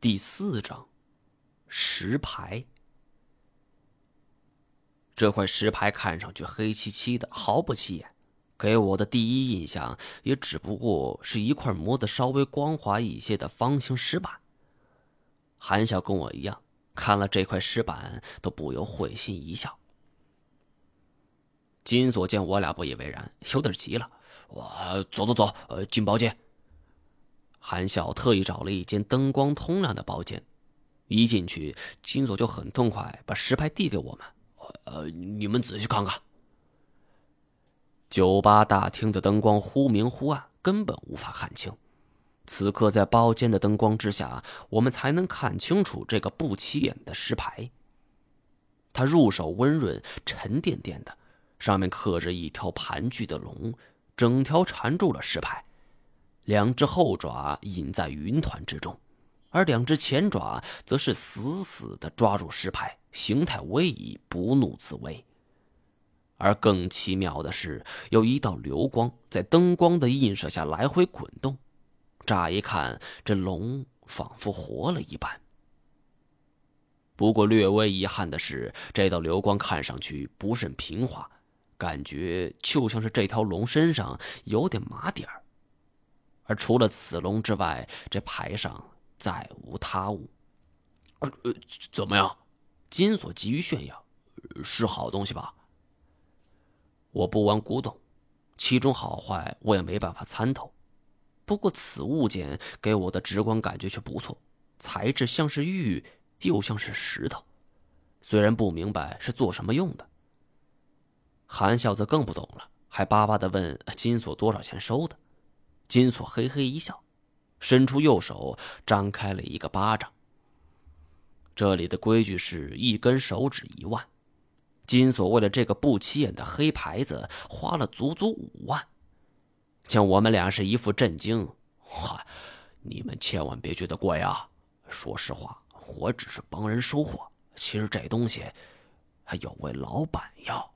第四章，石牌。这块石牌看上去黑漆漆的，毫不起眼。给我的第一印象，也只不过是一块磨得稍微光滑一些的方形石板。韩笑跟我一样，看了这块石板，都不由会心一笑。金锁见我俩不以为然，有点急了：“我走走走，呃，进包间。”韩笑特意找了一间灯光通亮的包间，一进去，金锁就很痛快把石牌递给我们：“呃，你们仔细看看。”酒吧大厅的灯光忽明忽暗，根本无法看清。此刻，在包间的灯光之下，我们才能看清楚这个不起眼的石牌。它入手温润、沉甸甸的，上面刻着一条盘踞的龙，整条缠住了石牌。两只后爪隐在云团之中，而两只前爪则是死死的抓住石牌，形态威仪，不怒自威。而更奇妙的是，有一道流光在灯光的映射下来回滚动，乍一看，这龙仿佛活了一般。不过略微遗憾的是，这道流光看上去不甚平滑，感觉就像是这条龙身上有点麻点儿。而除了此龙之外，这牌上再无他物。呃呃，怎么样？金锁急于炫耀，是好东西吧？我不玩古董，其中好坏我也没办法参透。不过此物件给我的直观感觉却不错，材质像是玉，又像是石头。虽然不明白是做什么用的。韩笑则更不懂了，还巴巴的问金锁多少钱收的。金锁嘿嘿一笑，伸出右手，张开了一个巴掌。这里的规矩是一根手指一万。金锁为了这个不起眼的黑牌子，花了足足五万。见我们俩是一副震惊，嗨，你们千万别觉得贵啊！说实话，我只是帮人收货，其实这东西还有位老板要。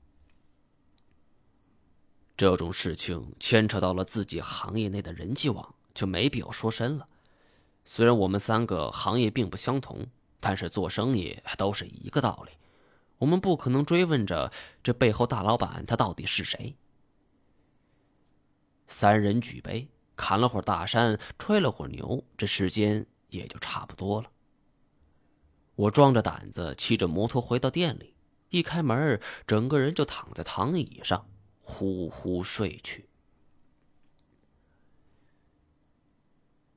这种事情牵扯到了自己行业内的人际网，就没必要说深了。虽然我们三个行业并不相同，但是做生意都是一个道理。我们不可能追问着这背后大老板他到底是谁。三人举杯，侃了会儿大山，吹了会儿牛，这时间也就差不多了。我壮着胆子骑着摩托回到店里，一开门，整个人就躺在躺椅上。呼呼睡去。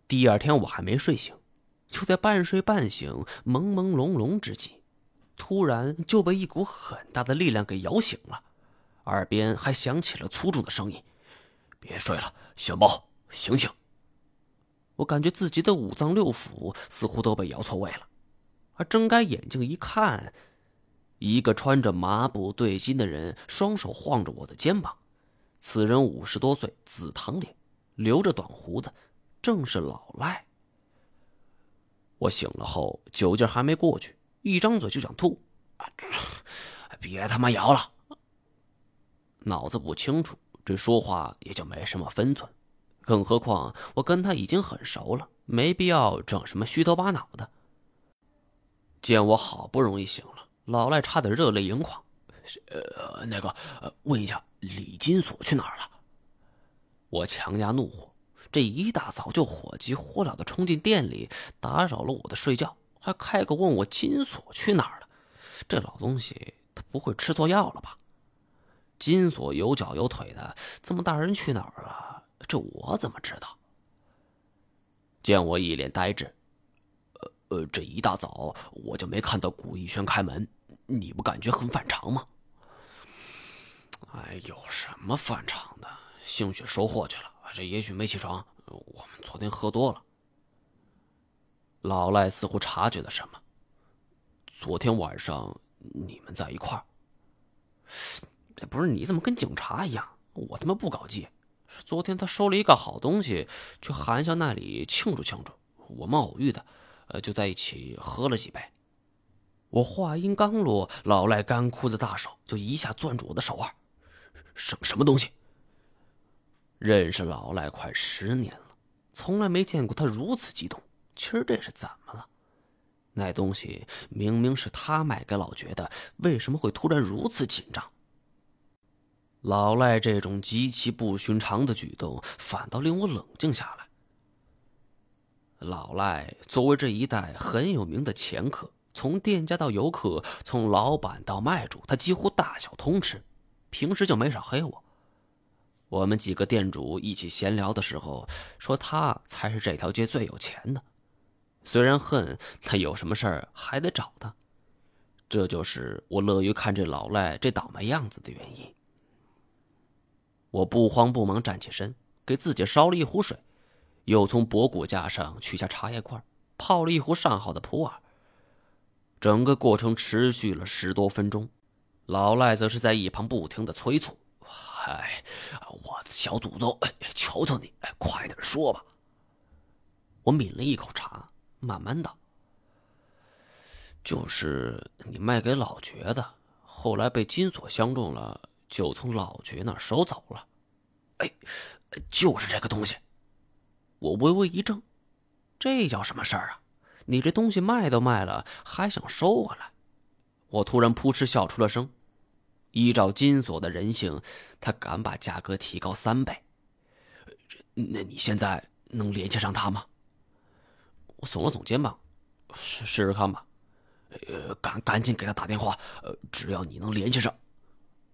第二天我还没睡醒，就在半睡半醒、朦朦胧胧之际，突然就被一股很大的力量给摇醒了，耳边还响起了粗重的声音：“别睡了，小猫，醒醒！”我感觉自己的五脏六腑似乎都被摇错位了，而睁开眼睛一看。一个穿着麻布对襟的人，双手晃着我的肩膀。此人五十多岁，紫堂脸，留着短胡子，正是老赖。我醒了后，酒劲还没过去，一张嘴就想吐。别他妈摇了！脑子不清楚，这说话也就没什么分寸。更何况我跟他已经很熟了，没必要整什么虚头巴脑的。见我好不容易醒了。老赖差点热泪盈眶，呃，那个，问一下，李金锁去哪儿了？我强压怒火，这一大早就火急火燎的冲进店里，打扰了我的睡觉，还开口问我金锁去哪儿了？这老东西，他不会吃错药了吧？金锁有脚有腿的，这么大人去哪儿了？这我怎么知道？见我一脸呆滞，呃呃，这一大早我就没看到古逸轩开门。你不感觉很反常吗？哎，有什么反常的？兴许收货去了，这也许没起床。我们昨天喝多了。老赖似乎察觉了什么。昨天晚上你们在一块儿？这不是你怎么跟警察一样？我他妈不搞基。昨天他收了一个好东西，去韩笑那里庆祝庆祝。我们偶遇的，呃，就在一起喝了几杯。我话音刚落，老赖干枯的大手就一下攥住我的手腕。什什么东西？认识老赖快十年了，从来没见过他如此激动。今儿这是怎么了？那东西明明是他卖给老觉的，为什么会突然如此紧张？老赖这种极其不寻常的举动，反倒令我冷静下来。老赖作为这一带很有名的掮客，从店家到游客，从老板到卖主，他几乎大小通吃，平时就没少黑我。我们几个店主一起闲聊的时候，说他才是这条街最有钱的。虽然恨他，有什么事儿还得找他，这就是我乐于看这老赖这倒霉样子的原因。我不慌不忙站起身，给自己烧了一壶水。又从博古架上取下茶叶块，泡了一壶上好的普洱。整个过程持续了十多分钟，老赖则是在一旁不停的催促：“哎，我的小祖宗，求求你，哎快点说吧。”我抿了一口茶，慢慢道：“就是你卖给老爵的，后来被金锁相中了，就从老爵那收走了。”哎，就是这个东西。我微微一怔，这叫什么事儿啊？你这东西卖都卖了，还想收回来？我突然扑哧笑出了声。依照金锁的人性，他敢把价格提高三倍。那你现在能联系上他吗？我耸了耸肩膀，试试看吧。呃，赶赶紧给他打电话。呃，只要你能联系上。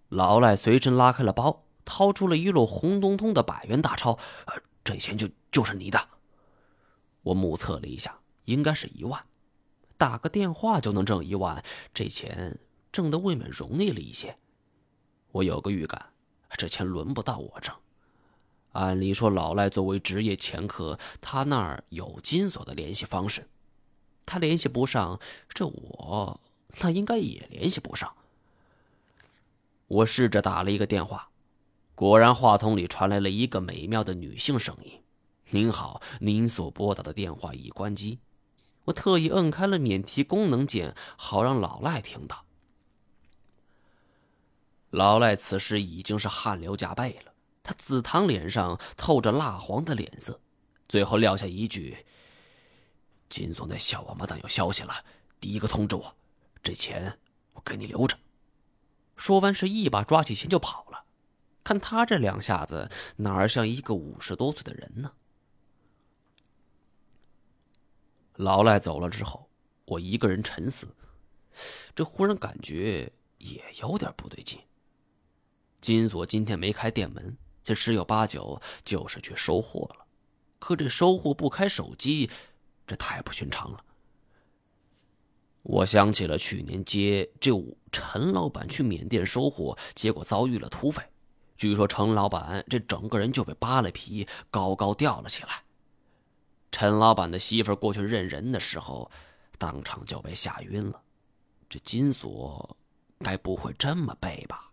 老赖随身拉开了包，掏出了一摞红彤彤的百元大钞。呃。这钱就就是你的。我目测了一下，应该是一万，打个电话就能挣一万，这钱挣的未免容易了一些。我有个预感，这钱轮不到我挣。按理说，老赖作为职业掮客，他那儿有金锁的联系方式，他联系不上，这我那应该也联系不上。我试着打了一个电话。果然，话筒里传来了一个美妙的女性声音：“您好，您所拨打的电话已关机。”我特意摁开了免提功能键，好让老赖听到。老赖此时已经是汗流浃背了，他紫堂脸上透着蜡黄的脸色，最后撂下一句：“金锁那小王八蛋有消息了，第一个通知我，这钱我给你留着。”说完，是一把抓起钱就跑了。看他这两下子，哪像一个五十多岁的人呢？老赖走了之后，我一个人沉思，这忽然感觉也有点不对劲。金锁今天没开店门，这十有八九就是去收货了。可这收货不开手机，这太不寻常了。我想起了去年接这陈老板去缅甸收货，结果遭遇了土匪。据说陈老板这整个人就被扒了皮，高高吊了起来。陈老板的媳妇过去认人的时候，当场就被吓晕了。这金锁该不会这么背吧？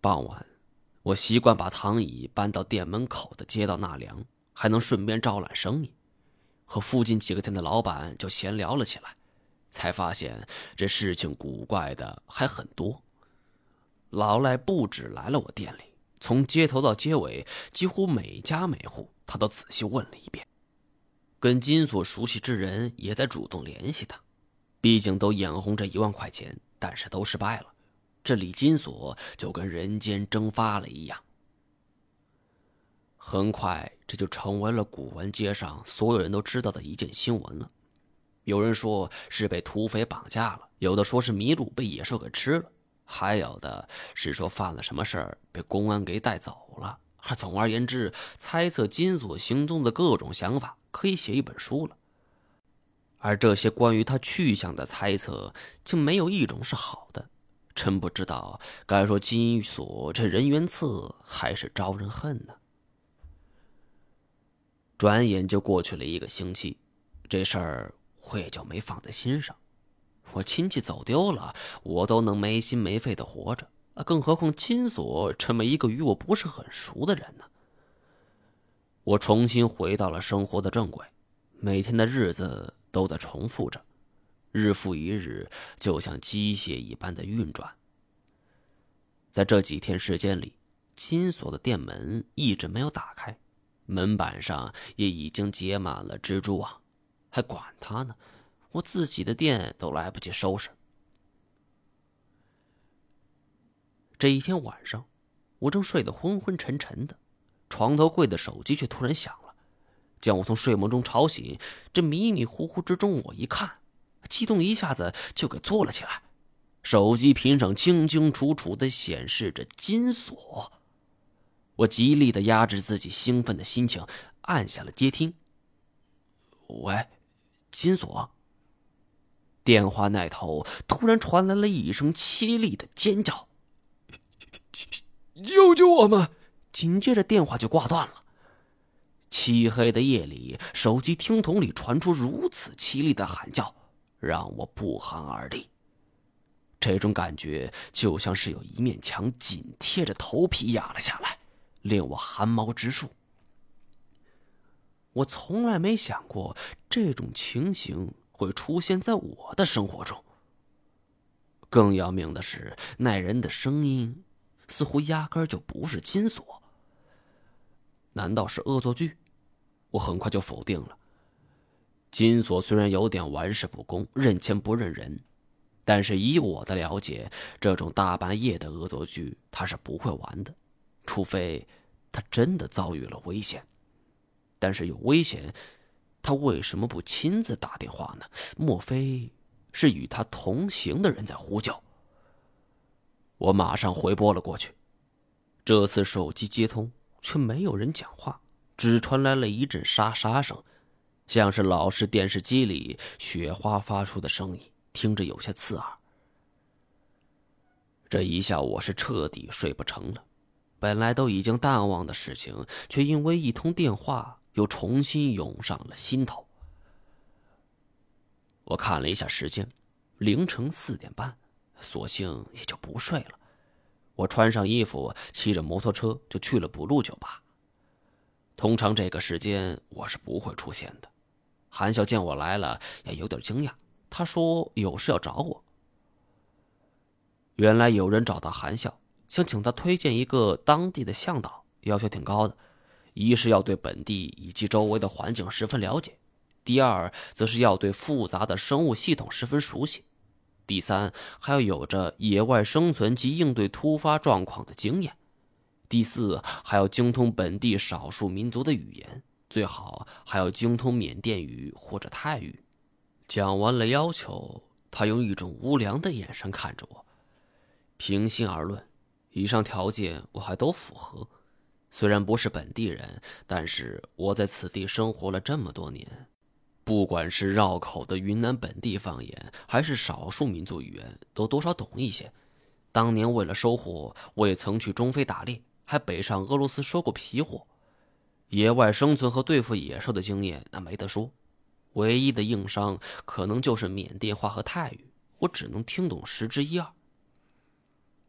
傍晚，我习惯把躺椅搬到店门口的街道纳凉，还能顺便招揽生意。和附近几个店的老板就闲聊了起来。才发现这事情古怪的还很多。老赖不止来了我店里，从街头到街尾，几乎每家每户他都仔细问了一遍。跟金锁熟悉之人也在主动联系他，毕竟都眼红这一万块钱，但是都失败了。这李金锁就跟人间蒸发了一样。很快，这就成为了古玩街上所有人都知道的一件新闻了。有人说是被土匪绑架了，有的说是迷路被野兽给吃了，还有的是说犯了什么事儿被公安给带走了。总而言之，猜测金锁行踪的各种想法可以写一本书了。而这些关于他去向的猜测，竟没有一种是好的。真不知道该说金锁这人缘次，还是招人恨呢。转眼就过去了一个星期，这事儿。我也就没放在心上。我亲戚走丢了，我都能没心没肺的活着，更何况金锁这么一个与我不是很熟的人呢？我重新回到了生活的正轨，每天的日子都在重复着，日复一日，就像机械一般的运转。在这几天时间里，金锁的店门一直没有打开，门板上也已经结满了蜘蛛网，还管他呢！我自己的店都来不及收拾。这一天晚上，我正睡得昏昏沉沉的，床头柜的手机却突然响了，将我从睡梦中吵醒。这迷迷糊糊之中，我一看，激动一下子就给坐了起来。手机屏上清清楚楚的显示着金锁。我极力的压制自己兴奋的心情，按下了接听。喂，金锁。电话那头突然传来了一声凄厉的尖叫：“救救我们！”紧接着电话就挂断了。漆黑的夜里，手机听筒里传出如此凄厉的喊叫，让我不寒而栗。这种感觉就像是有一面墙紧贴着头皮压了下来。令我寒毛直竖。我从来没想过这种情形会出现在我的生活中。更要命的是，那人的声音似乎压根就不是金锁。难道是恶作剧？我很快就否定了。金锁虽然有点玩世不恭、认钱不认人，但是以我的了解，这种大半夜的恶作剧他是不会玩的。除非他真的遭遇了危险，但是有危险，他为什么不亲自打电话呢？莫非是与他同行的人在呼叫？我马上回拨了过去，这次手机接通，却没有人讲话，只传来了一阵沙沙声，像是老式电视机里雪花发出的声音，听着有些刺耳。这一下我是彻底睡不成了。本来都已经淡忘的事情，却因为一通电话又重新涌上了心头。我看了一下时间，凌晨四点半，索性也就不睡了。我穿上衣服，骑着摩托车就去了补录酒吧。通常这个时间我是不会出现的。韩笑见我来了，也有点惊讶，他说有事要找我。原来有人找到韩笑。想请他推荐一个当地的向导，要求挺高的。一是要对本地以及周围的环境十分了解；第二，则是要对复杂的生物系统十分熟悉；第三，还要有着野外生存及应对突发状况的经验；第四，还要精通本地少数民族的语言，最好还要精通缅甸语或者泰语。讲完了要求，他用一种无良的眼神看着我。平心而论。以上条件我还都符合，虽然不是本地人，但是我在此地生活了这么多年，不管是绕口的云南本地方言，还是少数民族语言，都多少懂一些。当年为了收获，我也曾去中非打猎，还北上俄罗斯收过皮货。野外生存和对付野兽的经验那没得说，唯一的硬伤可能就是缅甸话和泰语，我只能听懂十之一二。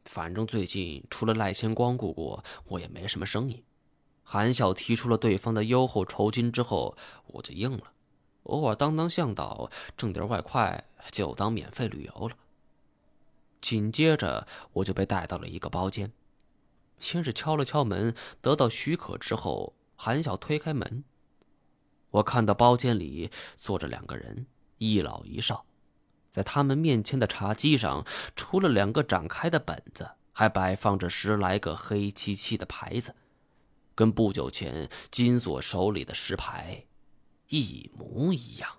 反正最近除了赖钱光顾过，我也没什么生意。韩笑提出了对方的优厚酬金之后，我就应了。偶尔当当向导，挣点外快，就当免费旅游了。紧接着，我就被带到了一个包间。先是敲了敲门，得到许可之后，韩笑推开门，我看到包间里坐着两个人，一老一少。在他们面前的茶几上，除了两个展开的本子，还摆放着十来个黑漆漆的牌子，跟不久前金锁手里的石牌一模一样。